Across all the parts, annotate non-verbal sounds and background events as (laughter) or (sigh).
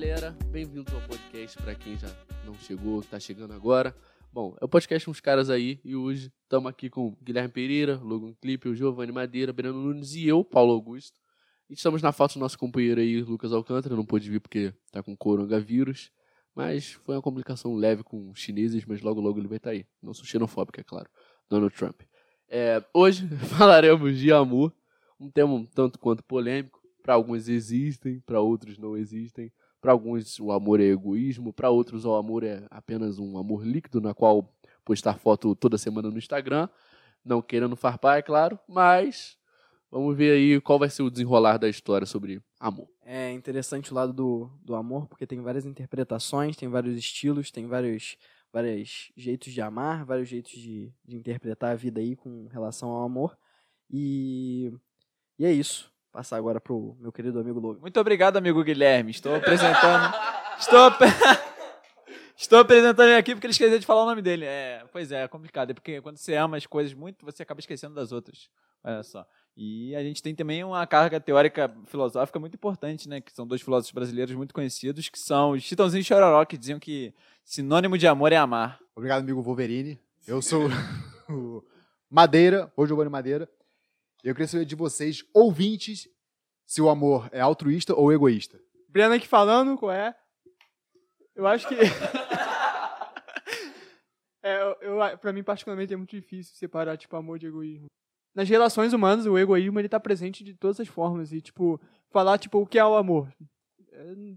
galera, bem-vindo ao podcast para quem já não chegou, tá chegando agora. Bom, é o podcast Uns Caras Aí e hoje estamos aqui com Guilherme Pereira, Logan Clipe, o Giovanni Madeira, Breno Nunes e eu, Paulo Augusto. E estamos na falta do nosso companheiro aí, Lucas Alcântara, não pôde vir porque tá com coronavírus, mas foi uma complicação leve com os chineses, mas logo logo ele vai estar tá aí. Não sou xenofóbico, é claro. Donald Trump. É, hoje (laughs) falaremos de amor, um tema um tanto quanto polêmico. Para alguns existem, para outros não existem. Para alguns o amor é egoísmo, para outros o amor é apenas um amor líquido, na qual postar foto toda semana no Instagram. Não querendo farpar, é claro, mas vamos ver aí qual vai ser o desenrolar da história sobre amor. É interessante o lado do, do amor, porque tem várias interpretações, tem vários estilos, tem vários, vários jeitos de amar, vários jeitos de, de interpretar a vida aí com relação ao amor. E, e é isso passar agora pro meu querido amigo Logan. Muito obrigado, amigo Guilherme. Estou apresentando. estou. (laughs) Estou apresentando ele aqui porque ele esqueceu de falar o nome dele. É, pois é, é complicado. É porque quando você ama as coisas muito, você acaba esquecendo das outras. Olha só. E a gente tem também uma carga teórica filosófica muito importante, né? Que são dois filósofos brasileiros muito conhecidos, que são os Chitãozinho e Chororó, que diziam que sinônimo de amor é amar. Obrigado, amigo Wolverine. Eu sou (laughs) o Madeira, o Giovanni Madeira. Eu queria saber de vocês, ouvintes, se o amor é altruísta ou egoísta. Breno aqui falando, qual é? Eu acho que. (laughs) é, eu, eu, pra mim, particularmente, é muito difícil separar, tipo, amor de egoísmo. Nas relações humanas, o egoísmo, ele tá presente de todas as formas. E, tipo, falar, tipo, o que é o amor?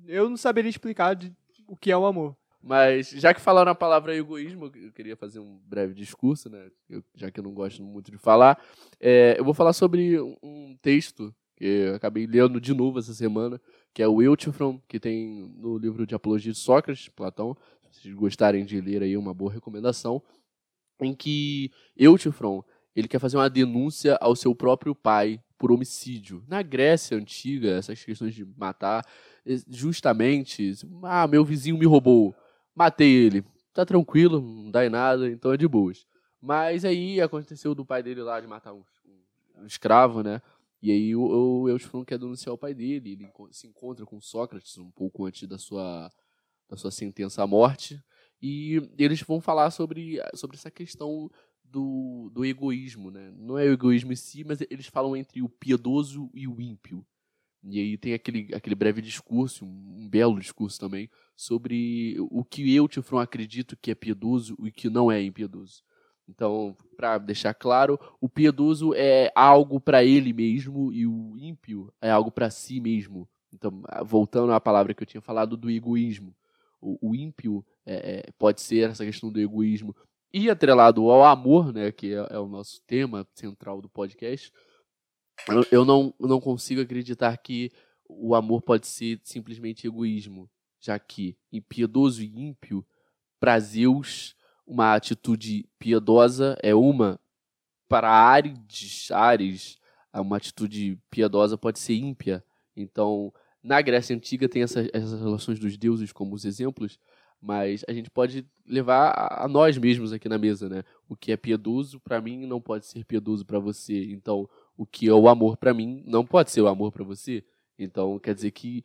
Eu não saberia explicar de, o que é o amor. Mas, já que falaram a palavra egoísmo, eu queria fazer um breve discurso, né? Eu, já que eu não gosto muito de falar. É, eu vou falar sobre um texto que eu acabei lendo de novo essa semana, que é o Euthyphron, que tem no livro de Apologia de Sócrates, Platão. Se vocês gostarem de ler aí, uma boa recomendação. Em que Euthyphron, ele quer fazer uma denúncia ao seu próprio pai por homicídio. Na Grécia Antiga, essas questões de matar, justamente, ah, meu vizinho me roubou matei ele. Tá tranquilo, não dá em nada, então é de boas. Mas aí aconteceu do pai dele lá de matar um, um escravo, né? E aí o, o Euthyphron quer denunciar o pai dele, ele se encontra com Sócrates um pouco antes da sua, da sua sentença à morte, e eles vão falar sobre, sobre essa questão do, do egoísmo, né? Não é o egoísmo em si, mas eles falam entre o piedoso e o ímpio. E aí tem aquele, aquele breve discurso, um, belo discurso também, sobre o que eu, Tifron, acredito que é piedoso e que não é impiedoso. Então, para deixar claro, o piedoso é algo para ele mesmo e o ímpio é algo para si mesmo. Então, voltando à palavra que eu tinha falado do egoísmo, o, o ímpio é, é, pode ser essa questão do egoísmo e atrelado ao amor, né, que é, é o nosso tema central do podcast, eu não, não consigo acreditar que o amor pode ser simplesmente egoísmo, já que impiedoso e ímpio, para Zeus, uma atitude piedosa é uma, para Ares, Ares, uma atitude piedosa pode ser ímpia. Então, na Grécia Antiga tem essa, essas relações dos deuses como os exemplos, mas a gente pode levar a, a nós mesmos aqui na mesa, né? O que é piedoso para mim não pode ser piedoso para você. Então, o que é o amor para mim não pode ser o amor para você. Então, quer dizer que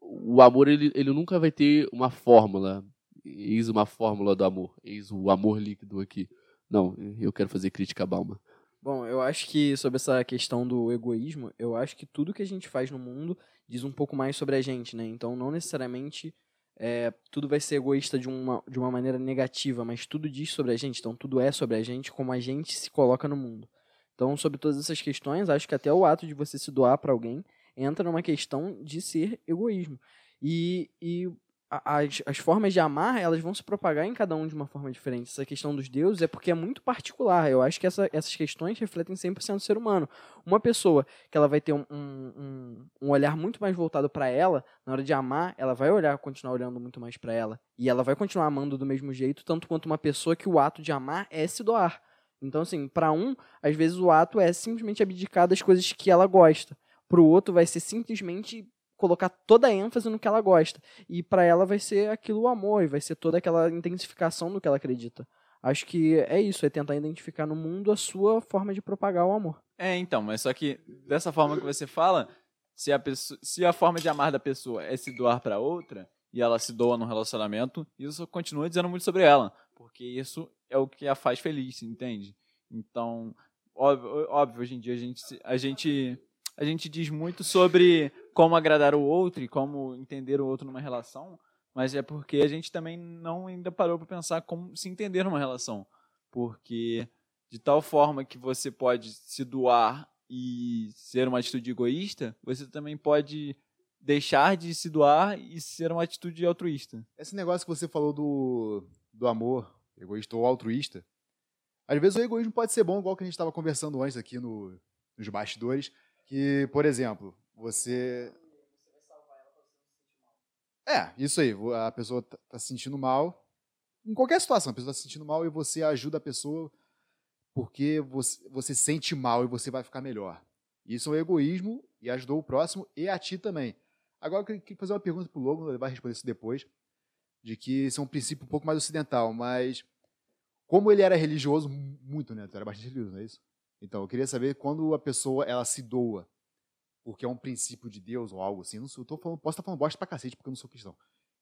o amor ele, ele nunca vai ter uma fórmula. Eis uma fórmula do amor. Eis o amor líquido aqui. Não, eu quero fazer crítica a Balma. Bom, eu acho que sobre essa questão do egoísmo, eu acho que tudo que a gente faz no mundo diz um pouco mais sobre a gente, né? Então, não necessariamente é, tudo vai ser egoísta de uma, de uma maneira negativa, mas tudo diz sobre a gente, então tudo é sobre a gente, como a gente se coloca no mundo. Então, sobre todas essas questões, acho que até o ato de você se doar para alguém entra numa questão de ser egoísmo. E, e as, as formas de amar, elas vão se propagar em cada um de uma forma diferente. Essa questão dos deuses é porque é muito particular. Eu acho que essa, essas questões refletem 100% do ser humano. Uma pessoa que ela vai ter um, um, um olhar muito mais voltado para ela, na hora de amar, ela vai olhar, continuar olhando muito mais para ela. E ela vai continuar amando do mesmo jeito, tanto quanto uma pessoa que o ato de amar é se doar. Então, assim, para um, às vezes o ato é simplesmente abdicar das coisas que ela gosta. Para o outro, vai ser simplesmente colocar toda a ênfase no que ela gosta. E para ela vai ser aquilo o amor, e vai ser toda aquela intensificação do que ela acredita. Acho que é isso, é tentar identificar no mundo a sua forma de propagar o amor. É, então, mas só que dessa forma que você fala, se a, pessoa, se a forma de amar da pessoa é se doar para outra, e ela se doa no relacionamento, isso continua dizendo muito sobre ela, porque isso é o que a faz feliz, entende? Então, óbvio, óbvio hoje em dia a gente, a gente a gente diz muito sobre como agradar o outro e como entender o outro numa relação, mas é porque a gente também não ainda parou para pensar como se entender numa relação, porque de tal forma que você pode se doar e ser uma atitude egoísta, você também pode deixar de se doar e ser uma atitude altruísta. Esse negócio que você falou do, do amor, egoísta ou altruísta, às vezes o egoísmo pode ser bom, igual que a gente estava conversando antes aqui no, nos bastidores, que, por exemplo, você... É, isso aí, a pessoa tá, tá se sentindo mal, em qualquer situação, a pessoa está se sentindo mal e você ajuda a pessoa porque você, você sente mal e você vai ficar melhor. Isso é um egoísmo e ajudou o próximo e a ti também. Agora eu queria fazer uma pergunta pro Lobo, ele vai responder isso depois, de que isso é um princípio um pouco mais ocidental, mas como ele era religioso, mu- muito, né? Tu era bastante religioso, não é isso? Então, eu queria saber quando a pessoa ela se doa, porque é um princípio de Deus ou algo assim. Não eu tô falando, posso estar falando bosta pra cacete, porque eu não sou cristão.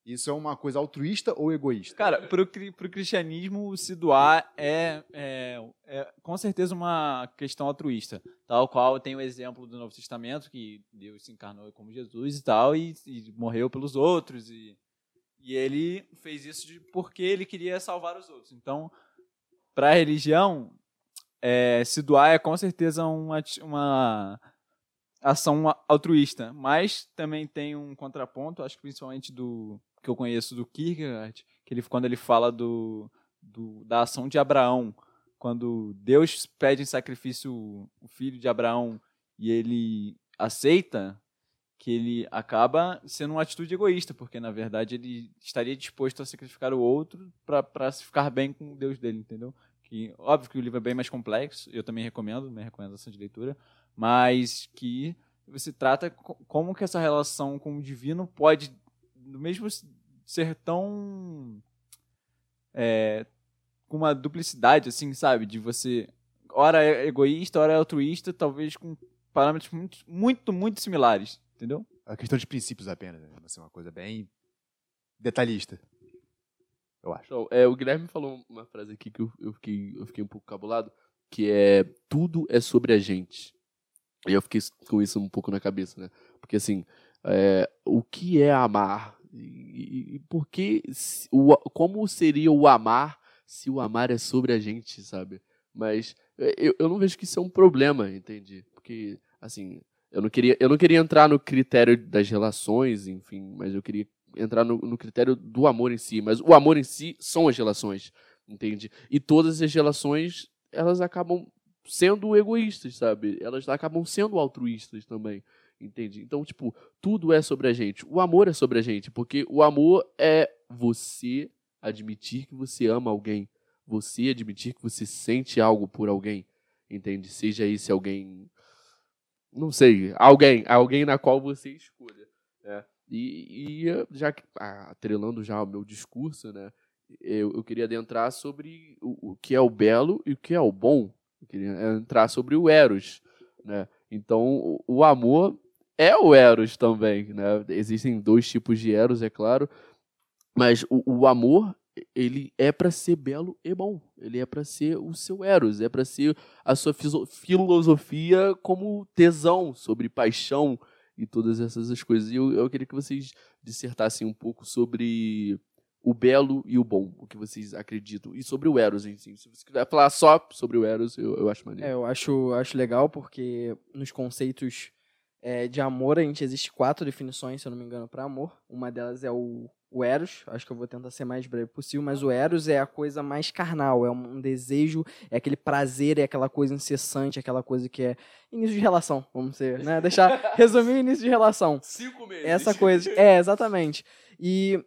Isso é uma coisa altruísta ou egoísta? Cara, pro, pro cristianismo, se doar é, é, é com certeza uma questão altruísta. Tal qual tem o exemplo do Novo Testamento, que Deus se encarnou como Jesus e tal, e, e morreu pelos outros. E, e ele fez isso de, porque ele queria salvar os outros. Então, para a religião, é, se doar é com certeza uma, uma ação altruísta. Mas também tem um contraponto, acho que principalmente do que eu conheço do Kierkegaard, que ele, quando ele fala do, do- da ação de Abraão, quando Deus pede em sacrifício o filho de Abraão e ele aceita, que ele acaba sendo uma atitude egoísta, porque na verdade ele estaria disposto a sacrificar o outro para se ficar bem com o Deus dele, entendeu? Que óbvio que o livro é bem mais complexo, eu também recomendo, minha recomendação de leitura, mas que você trata co- como que essa relação com o divino pode mesmo ser tão é, com uma duplicidade assim sabe de você ora é egoísta ora é altruísta talvez com parâmetros muito muito muito similares entendeu É uma questão de princípios apenas, né? Vai ser uma coisa bem detalhista. Eu acho. Então, é, o Guilherme falou uma frase aqui que eu, eu fiquei, eu fiquei um pouco cabulado, que é tudo é sobre a gente. E eu fiquei com isso um pouco na cabeça, né? Porque assim, é, o que é amar? E, e- por que, se- o, como seria o amar se o amar é sobre a gente, sabe? Mas é, eu, eu não vejo que isso é um problema, entende? Porque, assim, eu não queria, eu não queria entrar no critério das relações, enfim, mas eu queria entrar no, no critério do amor em si. Mas o amor em si são as relações, entende? E todas as relações, elas acabam sendo egoístas, sabe? Elas acabam sendo altruístas também, entende? Então, tipo, tudo é sobre a gente. O amor é sobre a gente, porque o amor é você admitir que você ama alguém, você admitir que você sente algo por alguém, entende? Seja esse alguém, não sei, alguém, alguém na qual você escolha, né? E, e já que, ah, atrelando já o meu discurso, né? Eu, eu queria adentrar sobre o, o que é o belo e o que é o bom. Eu queria entrar sobre o Eros, né? Então, o, o amor é o Eros também, né? Existem dois tipos de Eros, é claro, mas o, o amor ele é para ser belo e bom. Ele é para ser o seu Eros, é para ser a sua filosofia como tesão sobre paixão e todas essas coisas. E eu, eu queria que vocês dissertassem um pouco sobre o belo e o bom, o que vocês acreditam. E sobre o Eros si. Se você quiser falar só sobre o Eros, eu, eu acho maneiro. É, eu acho, acho legal porque nos conceitos é, de amor a gente existe quatro definições, se eu não me engano, para amor. Uma delas é o, o Eros, acho que eu vou tentar ser mais breve possível, mas o Eros é a coisa mais carnal, é um, um desejo, é aquele prazer, é aquela coisa incessante, aquela coisa que é início de relação, vamos ser, né? Deixar (laughs) resumir o início de relação. Cinco meses. Essa coisa. É, exatamente. E,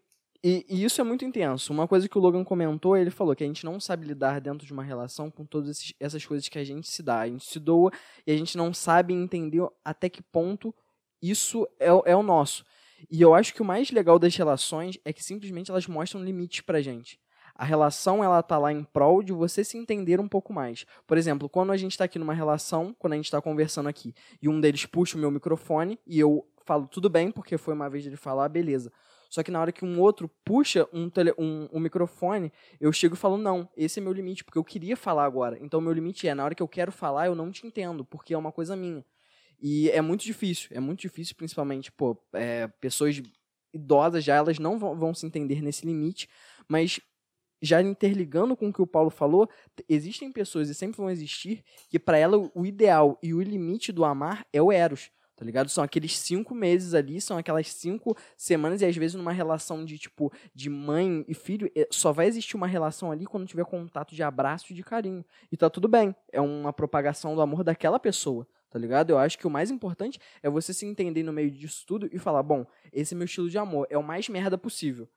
e, e isso é muito intenso. Uma coisa que o Logan comentou, ele falou que a gente não sabe lidar dentro de uma relação com todas essas coisas que a gente se dá. A gente se doa e a gente não sabe entender até que ponto isso é, é o nosso. E eu acho que o mais legal das relações é que simplesmente elas mostram limites pra gente. A relação, ela tá lá em prol de você se entender um pouco mais. Por exemplo, quando a gente tá aqui numa relação, quando a gente tá conversando aqui, e um deles puxa o meu microfone e eu falo tudo bem, porque foi uma vez ele falar, beleza. Só que na hora que um outro puxa um, tele, um, um microfone, eu chego e falo, não, esse é meu limite, porque eu queria falar agora. Então, meu limite é, na hora que eu quero falar, eu não te entendo, porque é uma coisa minha. E é muito difícil, é muito difícil, principalmente, pô, é, pessoas idosas já, elas não vão, vão se entender nesse limite, mas já interligando com o que o Paulo falou, existem pessoas e sempre vão existir que para ela o ideal e o limite do amar é o eros, tá ligado? São aqueles cinco meses ali, são aquelas cinco semanas e às vezes numa relação de tipo de mãe e filho é, só vai existir uma relação ali quando tiver contato de abraço e de carinho e tá tudo bem, é uma propagação do amor daquela pessoa. Tá ligado? Eu acho que o mais importante é você se entender no meio disso tudo e falar: bom, esse é meu estilo de amor, é o mais merda possível.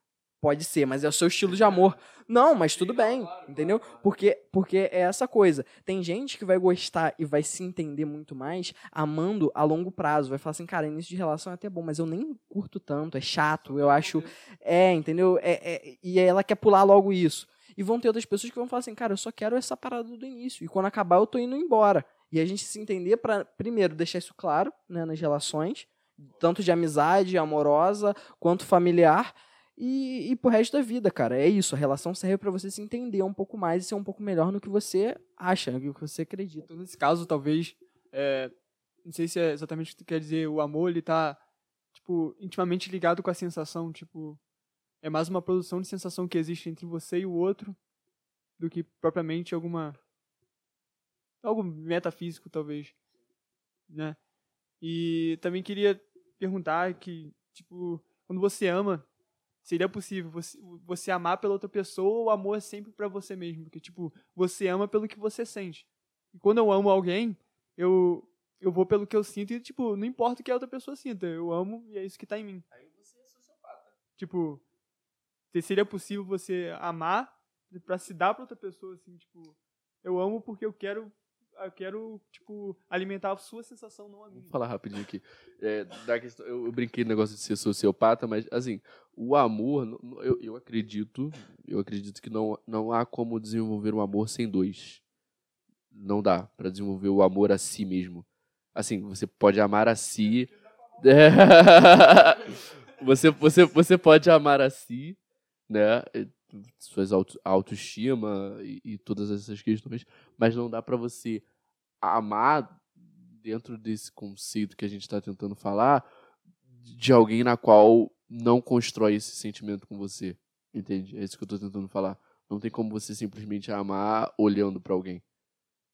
Pode ser, mas é o seu estilo de amor. Não, mas tudo bem, entendeu? Porque, porque é essa coisa. Tem gente que vai gostar e vai se entender muito mais amando a longo prazo. Vai falar assim, cara, início de relação é até bom, mas eu nem curto tanto, é chato, eu acho. É, entendeu? É, é, e ela quer pular logo isso. E vão ter outras pessoas que vão falar assim, cara, eu só quero essa parada do início. E quando acabar, eu tô indo embora. E a gente se entender para, primeiro, deixar isso claro né, nas relações, tanto de amizade, amorosa, quanto familiar e, e pro resto da vida, cara. É isso. A relação serve para você se entender um pouco mais e ser um pouco melhor no que você acha, no que você acredita. Nesse caso, talvez, é, não sei se é exatamente o que tu quer dizer, o amor, ele tá, tipo, intimamente ligado com a sensação, tipo, é mais uma produção de sensação que existe entre você e o outro do que propriamente alguma algo metafísico talvez, né? E também queria perguntar que, tipo, quando você ama, seria possível você, você amar pela outra pessoa ou o amor é sempre para você mesmo? Porque, tipo, você ama pelo que você sente. E quando eu amo alguém, eu, eu vou pelo que eu sinto e, tipo, não importa o que a outra pessoa sinta. Eu amo e é isso que tá em mim. Aí você é sociopata. Tipo, seria possível você amar para se dar pra outra pessoa, assim, tipo, eu amo porque eu quero eu quero, tipo, alimentar a sua sensação, não a minha. Vou falar rapidinho aqui. É, da questão, eu, eu, brinquei no negócio de ser sociopata, mas, assim, o amor, eu, eu acredito, eu acredito que não, não há como desenvolver um amor sem dois. Não dá para desenvolver o amor a si mesmo. Assim, você pode amar a si. (laughs) você, você, você pode amar a si, né? Suas auto, autoestima e, e, todas essas questões, mas não dá para você amar dentro desse conceito que a gente está tentando falar de alguém na qual não constrói esse sentimento com você, entende? É isso que eu estou tentando falar. Não tem como você simplesmente amar olhando para alguém,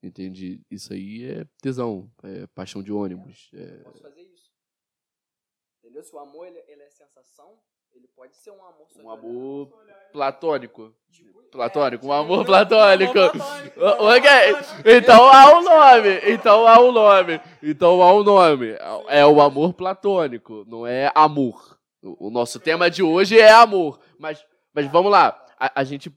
entende? Isso aí é tesão, é paixão de ônibus. É... Posso fazer isso? Entendeu? Se o amor ele, ele é sensação, ele pode ser um amor Um amor platônico. Tipo, platônico, é, um amor tipo, platônico. ok. Então há um nome. Então há um nome. Então há um nome. É o amor platônico, não é amor. O nosso tema de hoje é amor. Mas, mas vamos lá. A, a gente.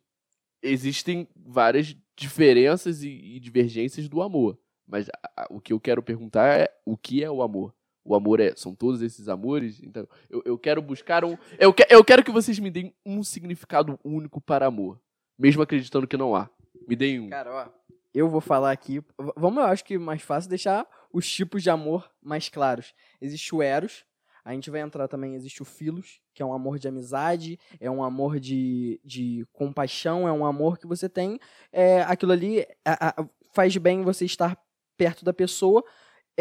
Existem várias diferenças e, e divergências do amor. Mas a, a, o que eu quero perguntar é o que é o amor? O amor é, são todos esses amores. Então, eu, eu quero buscar um. Eu, que, eu quero que vocês me deem um significado único para amor. Mesmo acreditando que não há. Me deem um. Cara, ó. Eu vou falar aqui. Vamos, eu acho que mais fácil deixar os tipos de amor mais claros. Existe o Eros. A gente vai entrar também, existe o Filos, que é um amor de amizade, é um amor de, de compaixão, é um amor que você tem. É, aquilo ali a, a, faz bem você estar perto da pessoa,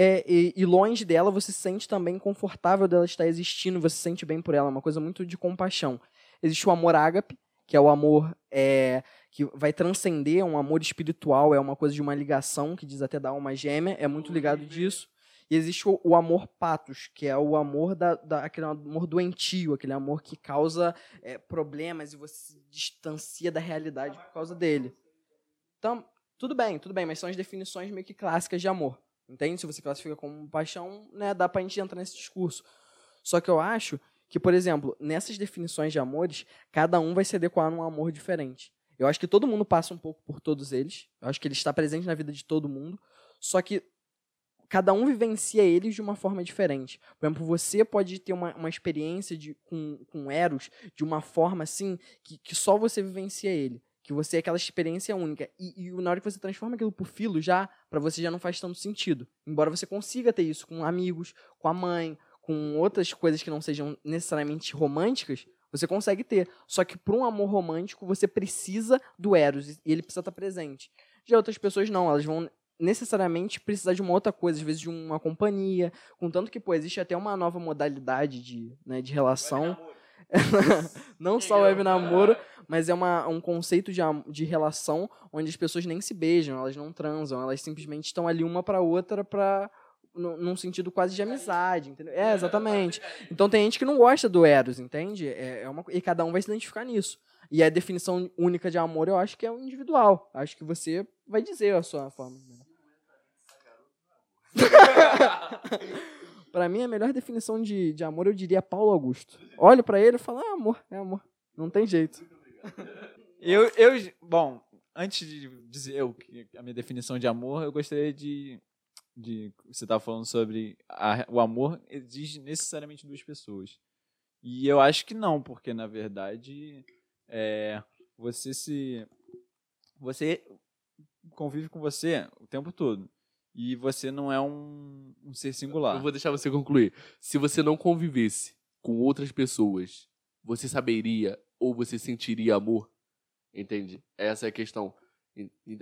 é, e, e, longe dela você se sente também confortável dela estar existindo, você se sente bem por ela, uma coisa muito de compaixão. Existe o amor ágape, que é o amor é, que vai transcender, um amor espiritual, é uma coisa de uma ligação, que diz até da alma gêmea, é muito ligado disso. E existe o, o amor patos, que é o amor da, da, aquele amor doentio, aquele amor que causa é, problemas e você se distancia da realidade por causa dele. Então, tudo bem, tudo bem, mas são as definições meio que clássicas de amor. Entende? Se você classifica como paixão, né, dá pra gente entrar nesse discurso. Só que eu acho que, por exemplo, nessas definições de amores, cada um vai se adequar num amor diferente. Eu acho que todo mundo passa um pouco por todos eles. Eu acho que ele está presente na vida de todo mundo. Só que cada um vivencia eles de uma forma diferente. Por exemplo, você pode ter uma, uma experiência de, com, com Eros de uma forma assim que, que só você vivencia ele que você é aquela experiência única. E, e na hora que você transforma aquilo por filo, já, para você já não faz tanto sentido. Embora você consiga ter isso com amigos, com a mãe, com outras coisas que não sejam necessariamente românticas, você consegue ter. Só que para um amor romântico, você precisa do Eros e ele precisa estar presente. Já outras pessoas não, elas vão necessariamente precisar de uma outra coisa, às vezes de uma companhia, contanto que, pô, existe até uma nova modalidade de, né, de relação. Não só o web namoro, mas é uma, um conceito de, de relação onde as pessoas nem se beijam, elas não transam, elas simplesmente estão ali uma para outra para num sentido quase de amizade, entendeu? É, exatamente. Então tem gente que não gosta do Eros, entende? É, é uma, e cada um vai se identificar nisso. E a definição única de amor eu acho que é o individual. Acho que você vai dizer a sua forma. (laughs) Pra mim, a melhor definição de, de amor eu diria Paulo Augusto. Olho pra ele e falo, é amor, é amor. Não tem jeito. (laughs) Eu, eu, bom, antes de dizer eu, a minha definição de amor, eu gostaria de, de você estava falando sobre a- o amor exige necessariamente duas pessoas. E eu acho que não, porque na verdade é, você se você convive com você o tempo todo e você não é um, um ser singular. Eu vou deixar você concluir. Se você não convivesse com outras pessoas, você saberia ou você sentiria amor? Entende? Essa é a questão.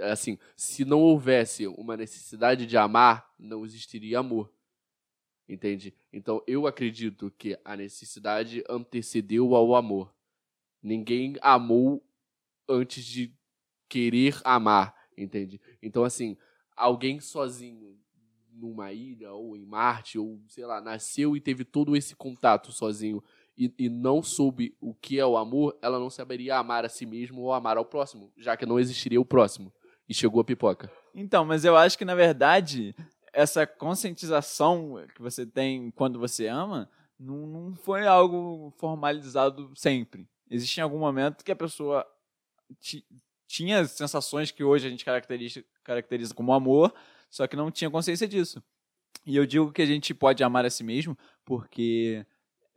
Assim, se não houvesse uma necessidade de amar, não existiria amor. Entende? Então, eu acredito que a necessidade antecedeu ao amor. Ninguém amou antes de querer amar, entende? Então, assim, alguém sozinho numa ilha ou em Marte, ou sei lá, nasceu e teve todo esse contato sozinho e, e não soube o que é o amor, ela não saberia amar a si mesmo ou amar ao próximo, já que não existiria o próximo. E chegou a pipoca. Então, mas eu acho que na verdade essa conscientização que você tem quando você ama não, não foi algo formalizado sempre. Existe em algum momento que a pessoa ti- tinha sensações que hoje a gente caracteriza, caracteriza como amor, só que não tinha consciência disso. E eu digo que a gente pode amar a si mesmo porque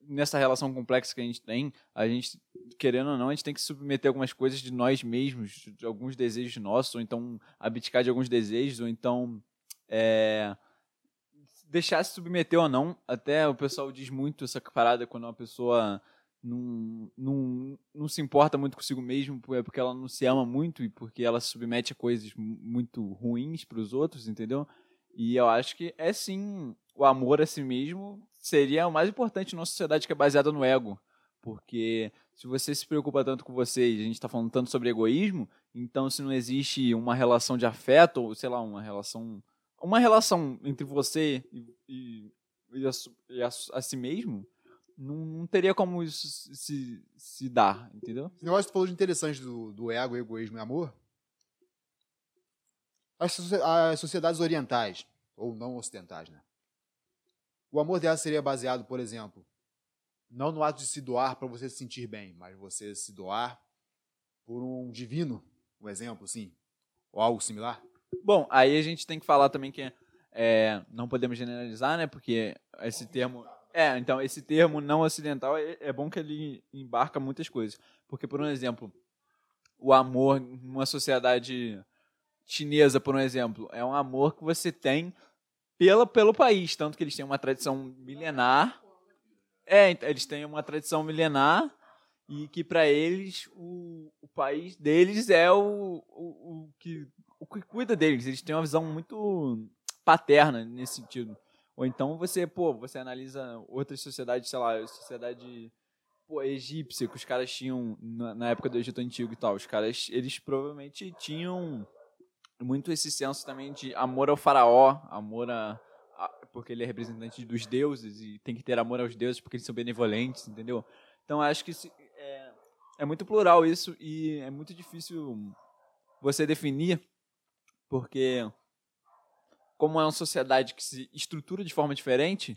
nessa relação complexa que a gente tem, a gente, querendo ou não, a gente tem que submeter algumas coisas de nós mesmos, de alguns desejos nossos, ou então abdicar de alguns desejos, ou então é, deixar se submeter ou não. Até o pessoal diz muito essa parada quando uma pessoa não, não, não se importa muito consigo mesmo, é porque ela não se ama muito e porque ela se submete a coisas mu- muito ruins para os outros, entendeu? E eu acho que é sim o amor a si mesmo seria o mais importante numa sociedade que é baseada no ego. Porque se você se preocupa tanto com você e a gente está falando tanto sobre egoísmo, então se não existe uma relação de afeto, ou sei lá, uma relação. Uma relação entre você e, e, e a, e a, a si mesmo, não, não teria como isso se, se dar, entendeu? Esse negócio que tu falou de interessante do, do ego, egoísmo e amor. As, as sociedades orientais, ou não ocidentais, né? O amor delas seria baseado, por exemplo, não no ato de se doar para você se sentir bem, mas você se doar por um divino, um exemplo, assim, ou algo similar. Bom, aí a gente tem que falar também que é, não podemos generalizar, né? Porque esse termo. É, então, esse termo não ocidental é, é bom que ele embarca muitas coisas. Porque, por um exemplo, o amor numa sociedade chinesa, por um exemplo, é um amor que você tem pela, pelo país. Tanto que eles têm uma tradição milenar. É, ent- eles têm uma tradição milenar e que para eles o, o país deles é o, o, o que o que cuida deles. Eles têm uma visão muito paterna nesse sentido. Ou então você, pô, você analisa outras sociedades, sei lá, sociedade pô, egípcia que os caras tinham na, na época do Egito Antigo e tal. Os caras, eles provavelmente tinham muito esse senso também de amor ao faraó, amor a, a- porque ele é representante dos deuses e tem que ter amor aos deuses porque eles são benevolentes, entendeu? Então acho que se- é, é muito plural isso e é muito difícil você definir porque como é uma sociedade que se estrutura de forma diferente,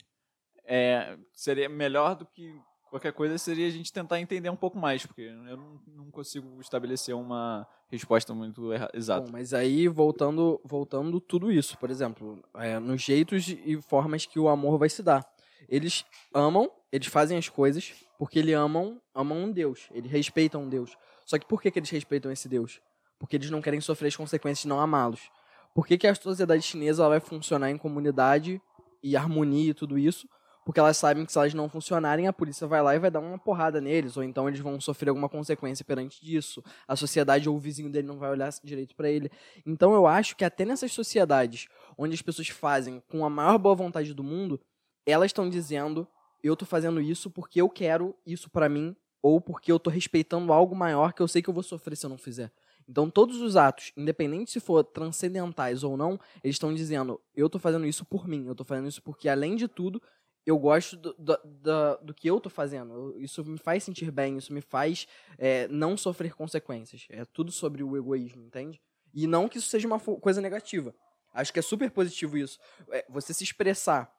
é, seria melhor do que qualquer coisa seria a gente tentar entender um pouco mais, porque eu não, não consigo estabelecer uma resposta muito exata. Bom, mas aí, voltando, voltando tudo isso, por exemplo, é, nos jeitos e formas que o amor vai se dar. Eles amam, eles fazem as coisas porque eles amam, amam um Deus, eles respeitam um Deus. Só que por que, que eles respeitam esse Deus? Porque eles não querem sofrer as consequências de não amá-los. Por que, que a sociedade chinesa vai funcionar em comunidade e harmonia e tudo isso? porque elas sabem que se elas não funcionarem, a polícia vai lá e vai dar uma porrada neles, ou então eles vão sofrer alguma consequência perante disso. A sociedade ou o vizinho dele não vai olhar direito para ele. Então eu acho que até nessas sociedades onde as pessoas fazem com a maior boa vontade do mundo, elas estão dizendo: eu tô fazendo isso porque eu quero isso para mim, ou porque eu tô respeitando algo maior que eu sei que eu vou sofrer se eu não fizer. Então, todos os atos, independente se for transcendentais ou não, eles estão dizendo: eu tô fazendo isso por mim, eu tô fazendo isso porque, além de tudo, eu gosto do, do, do, do que eu tô fazendo. Isso me faz sentir bem, isso me faz é, não sofrer consequências. É tudo sobre o egoísmo, entende? E não que isso seja uma coisa negativa. Acho que é super positivo isso. É, você se expressar,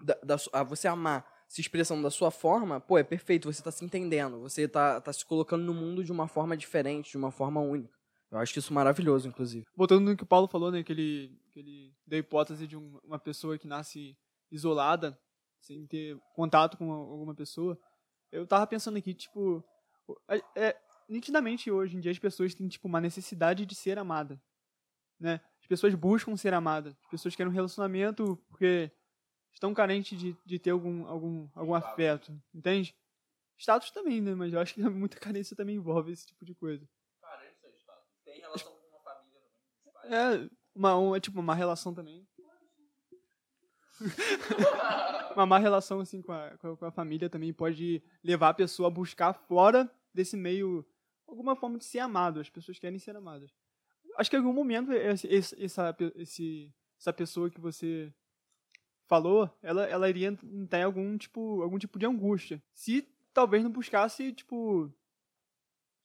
da, da, você amar se expressando da sua forma, pô, é perfeito, você está se entendendo, você está tá se colocando no mundo de uma forma diferente, de uma forma única. Eu acho isso maravilhoso, inclusive. Voltando no que o Paulo falou, né, que ele, que ele deu a hipótese de um, uma pessoa que nasce isolada, sem ter contato com alguma pessoa, eu tava pensando aqui, tipo, é, é, nitidamente hoje em dia as pessoas têm, tipo, uma necessidade de ser amada, né? As pessoas buscam ser amadas, as pessoas querem um relacionamento porque estão carentes de, de ter algum, algum, algum afeto, entende? Status também, né? Mas eu acho que (laughs) muita carência também envolve esse tipo de coisa. Carência é status. Tem relação com uma família também. É, uma, uma, tipo, uma relação também. (laughs) uma má relação assim com a, com a família também pode levar a pessoa a buscar fora desse meio alguma forma de ser amado. As pessoas querem ser amadas. Acho que em algum momento esse, esse, essa, esse, essa pessoa que você falou, ela, ela iria entrar em algum tipo, algum tipo de angústia. Se talvez não buscasse, tipo,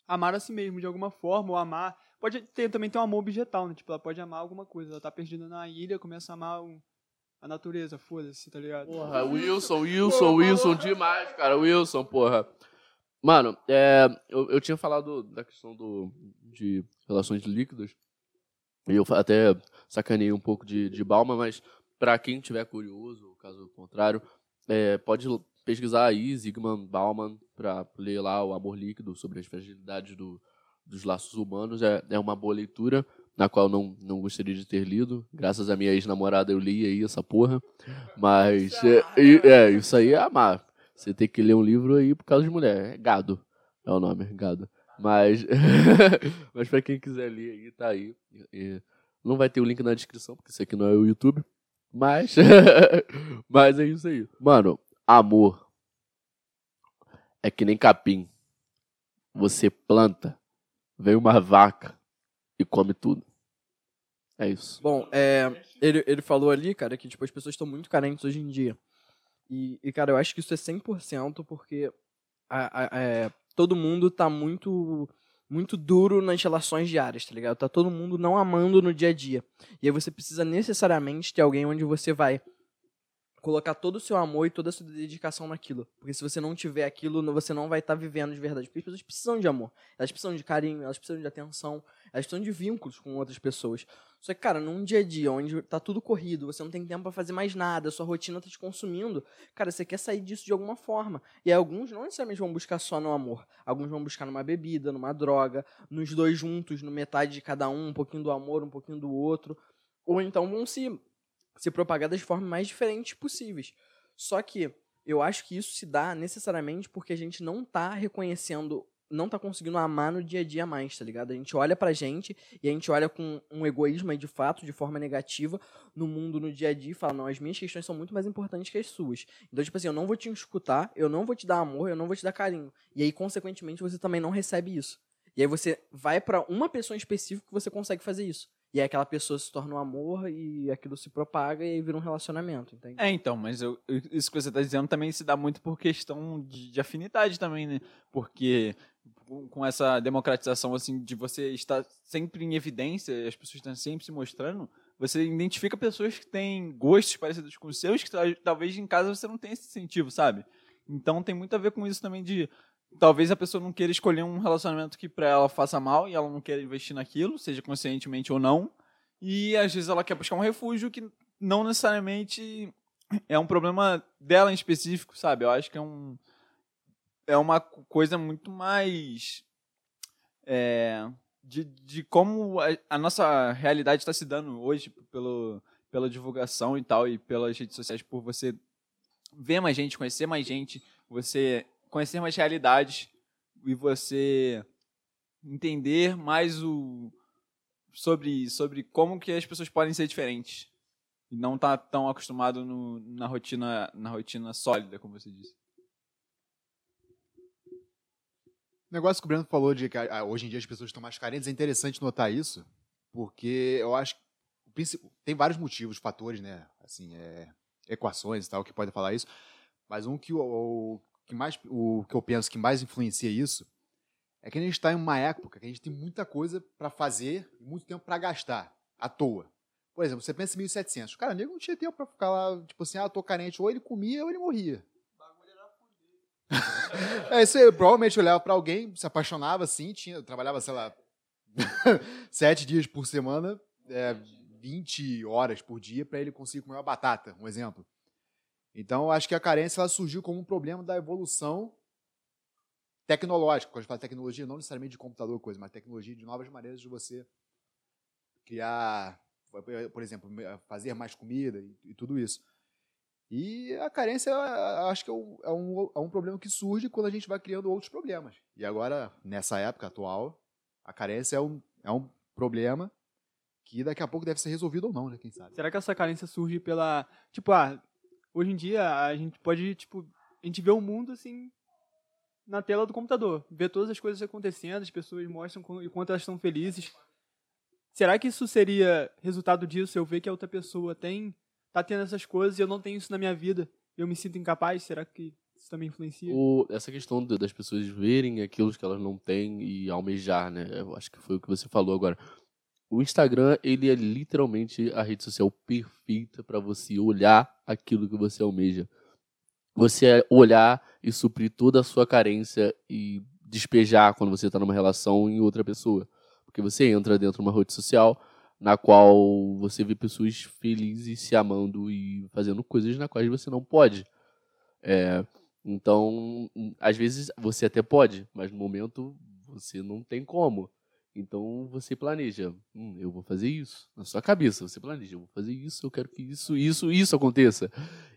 amar a si mesmo de alguma forma, ou amar. Pode ter, também ter um amor objetal, né? Tipo, ela pode amar alguma coisa. Ela tá perdida na ilha, começa a amar um, a natureza, foda-se, tá ligado? Porra, Wilson, Wilson, Wilson demais, cara. Wilson, porra. Mano, é, eu, eu tinha falado da questão do, de relações líquidas. E eu até sacaneei um pouco de, de Balma, mas para quem tiver curioso, caso contrário, é, pode pesquisar aí Zygmunt Bauman para ler lá o Amor Líquido sobre as fragilidades do, dos laços humanos. É, é uma boa leitura, na qual não, não gostaria de ter lido. Graças à minha ex-namorada eu li aí essa porra. Mas é, é, isso aí é amar. Você tem que ler um livro aí por causa de mulher. É gado. É o nome, gado. Mas, (laughs) mas para quem quiser ler aí, tá aí. E, não vai ter o link na descrição, porque isso aqui não é o YouTube. Mas. (laughs) mas é isso aí. Mano, amor. É que nem capim. Você planta, vem uma vaca e come tudo. É isso. Bom, é, ele, ele falou ali, cara, que tipo, as pessoas estão muito carentes hoje em dia. E, e, cara, eu acho que isso é 100% porque a, a, é, todo mundo tá muito muito duro nas relações diárias, tá ligado? Tá todo mundo não amando no dia a dia. E aí você precisa necessariamente ter alguém onde você vai colocar todo o seu amor e toda a sua dedicação naquilo. Porque se você não tiver aquilo, você não vai estar tá vivendo de verdade. Porque as pessoas precisam de amor. Elas precisam de carinho, elas precisam de atenção, elas precisam de vínculos com outras pessoas. Só que, cara, num dia a dia onde tá tudo corrido, você não tem tempo para fazer mais nada, sua rotina tá te consumindo, cara, você quer sair disso de alguma forma. E aí, alguns não necessariamente vão buscar só no amor. Alguns vão buscar numa bebida, numa droga, nos dois juntos, no metade de cada um, um pouquinho do amor, um pouquinho do outro. Ou então vão se se propagar das formas mais diferentes possíveis. Só que eu acho que isso se dá necessariamente porque a gente não tá reconhecendo, não tá conseguindo amar no dia a dia mais, tá ligado? A gente olha pra gente e a gente olha com um egoísmo aí de fato, de forma negativa, no mundo, no dia a dia e fala, não, as minhas questões são muito mais importantes que as suas. Então, tipo assim, eu não vou te escutar, eu não vou te dar amor, eu não vou te dar carinho. E aí, consequentemente, você também não recebe isso. E aí você vai para uma pessoa em específico que você consegue fazer isso. E aí aquela pessoa se torna um amor e aquilo se propaga e aí vira um relacionamento, entende? É, então, mas eu, isso que você está dizendo também se dá muito por questão de, de afinidade também, né? Porque com essa democratização assim de você estar sempre em evidência, as pessoas estão sempre se mostrando, você identifica pessoas que têm gostos parecidos com os seus, que talvez em casa você não tenha esse incentivo, sabe? Então tem muito a ver com isso também de talvez a pessoa não queira escolher um relacionamento que para ela faça mal e ela não queira investir naquilo, seja conscientemente ou não. E às vezes ela quer buscar um refúgio que não necessariamente é um problema dela em específico, sabe? Eu acho que é um é uma coisa muito mais é, de, de como a, a nossa realidade está se dando hoje pelo, pela divulgação e tal e pelas redes sociais por você ver mais gente, conhecer mais gente, você conhecer mais realidades e você entender mais o sobre sobre como que as pessoas podem ser diferentes e não tá tão acostumado no, na rotina na rotina sólida, como você disse. O negócio que o Breno falou de que ah, hoje em dia as pessoas estão mais carentes, é interessante notar isso, porque eu acho que tem vários motivos, fatores, né? Assim, é, equações e tal, que podem falar isso. Mas um que, o, o que mais, o que eu penso que mais influencia isso é que a gente está em uma época que a gente tem muita coisa para fazer e muito tempo para gastar, à toa. Por exemplo, você pensa em 1700. Cara, o nego não tinha tempo para ficar lá, tipo assim, ah, tô carente. Ou ele comia ou ele morria. (laughs) É, isso aí, provavelmente olhava pra alguém, se apaixonava assim, tinha, trabalhava, sei lá, (laughs) sete dias por semana, é, 20 horas por dia para ele conseguir comer uma batata, um exemplo. Então, eu acho que a carência ela surgiu como um problema da evolução tecnológica. Quando a gente fala tecnologia, não necessariamente de computador, coisa, mas tecnologia de novas maneiras de você criar, por exemplo, fazer mais comida e, e tudo isso. E a carência, acho que é um, é, um, é um problema que surge quando a gente vai criando outros problemas. E agora, nessa época atual, a carência é um, é um problema que daqui a pouco deve ser resolvido ou não, né? Quem sabe? Será que essa carência surge pela. Tipo, ah, hoje em dia a gente pode, tipo, a gente vê o mundo assim na tela do computador, vê todas as coisas acontecendo, as pessoas mostram o quanto elas estão felizes. Será que isso seria resultado disso? Eu ver que a outra pessoa tem tá tendo essas coisas e eu não tenho isso na minha vida. Eu me sinto incapaz. Será que isso também influencia? O, essa questão das pessoas verem aquilo que elas não têm e almejar, né? Eu acho que foi o que você falou agora. O Instagram, ele é literalmente a rede social perfeita para você olhar aquilo que você almeja. Você olhar e suprir toda a sua carência e despejar quando você está numa relação em outra pessoa. Porque você entra dentro de uma rede social na qual você vê pessoas felizes se amando e fazendo coisas na quais você não pode. É, então, às vezes você até pode, mas no momento você não tem como. Então você planeja, hum, eu vou fazer isso. Na sua cabeça, você planeja, eu vou fazer isso, eu quero que isso, isso, isso aconteça.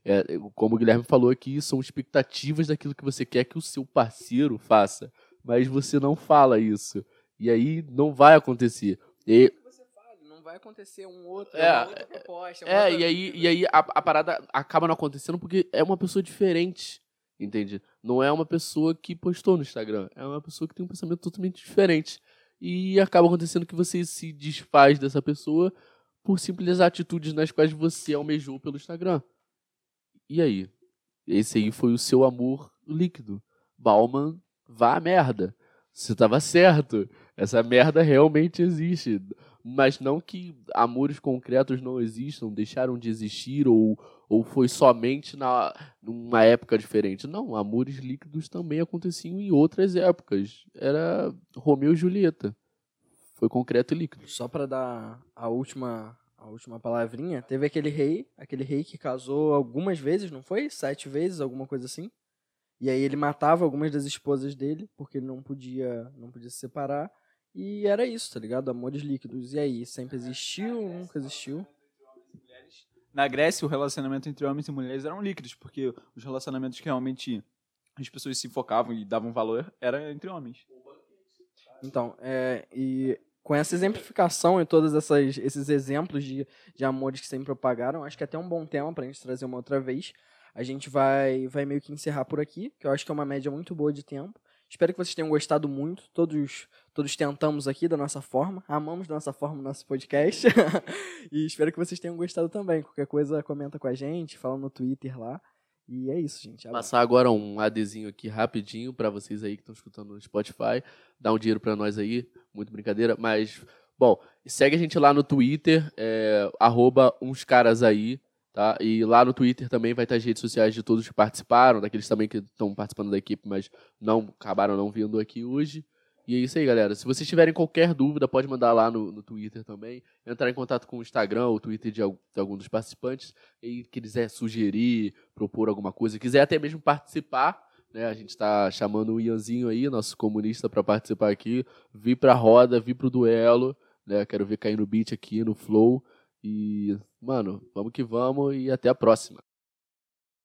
É, como o Guilherme falou aqui, são expectativas daquilo que você quer que o seu parceiro faça. Mas você não fala isso. E aí não vai acontecer. E, não vai acontecer um outro, É, uma outra proposta. uma é, outra e aí, e aí a, a parada acaba não acontecendo porque é uma pessoa diferente, entende? Não é uma pessoa que postou no Instagram, é uma pessoa que tem um pensamento totalmente diferente. E acaba acontecendo que você se desfaz dessa pessoa por simples atitudes nas quais você almejou pelo Instagram. E aí? Esse aí foi o seu amor líquido. Bauman, vá à merda. Você tava certo. Essa merda realmente existe. Mas não que amores concretos não existam, deixaram de existir ou, ou foi somente na, numa época diferente. Não, amores líquidos também aconteciam em outras épocas. Era Romeu e Julieta. Foi concreto e líquido. Só pra dar a última, a última palavrinha, teve aquele rei, aquele rei que casou algumas vezes, não foi? Sete vezes, alguma coisa assim. E aí ele matava algumas das esposas dele, porque ele não podia, não podia se separar. E era isso, tá ligado? Amores líquidos. E aí, sempre existiu, nunca existiu. Na Grécia, o relacionamento entre homens e mulheres eram líquidos, porque os relacionamentos que realmente as pessoas se focavam e davam valor era entre homens. Então, é, e com essa exemplificação e todos esses exemplos de, de amores que sempre propagaram, acho que é até um bom tema pra gente trazer uma outra vez. A gente vai, vai meio que encerrar por aqui, que eu acho que é uma média muito boa de tempo. Espero que vocês tenham gostado muito. Todos, todos tentamos aqui da nossa forma. Amamos da nossa forma o nosso podcast. (laughs) e espero que vocês tenham gostado também. Qualquer coisa, comenta com a gente, fala no Twitter lá. E é isso, gente. Abraço. Passar agora um adesinho aqui rapidinho pra vocês aí que estão escutando no Spotify. Dá um dinheiro pra nós aí, muito brincadeira. Mas, bom, segue a gente lá no Twitter, é, uns caras aí, tá? E lá no Twitter também vai estar as redes sociais de todos que participaram, daqueles também que estão participando da equipe, mas não acabaram não vindo aqui hoje. E é isso aí, galera. Se vocês tiverem qualquer dúvida, pode mandar lá no, no Twitter também. Entrar em contato com o Instagram ou o Twitter de, de algum dos participantes. E quiser sugerir, propor alguma coisa, quiser até mesmo participar, né? A gente está chamando o Ianzinho aí, nosso comunista, para participar aqui. Vir pra roda, vir pro duelo, né? Quero ver cair no beat aqui, no flow. E, mano, vamos que vamos e até a próxima.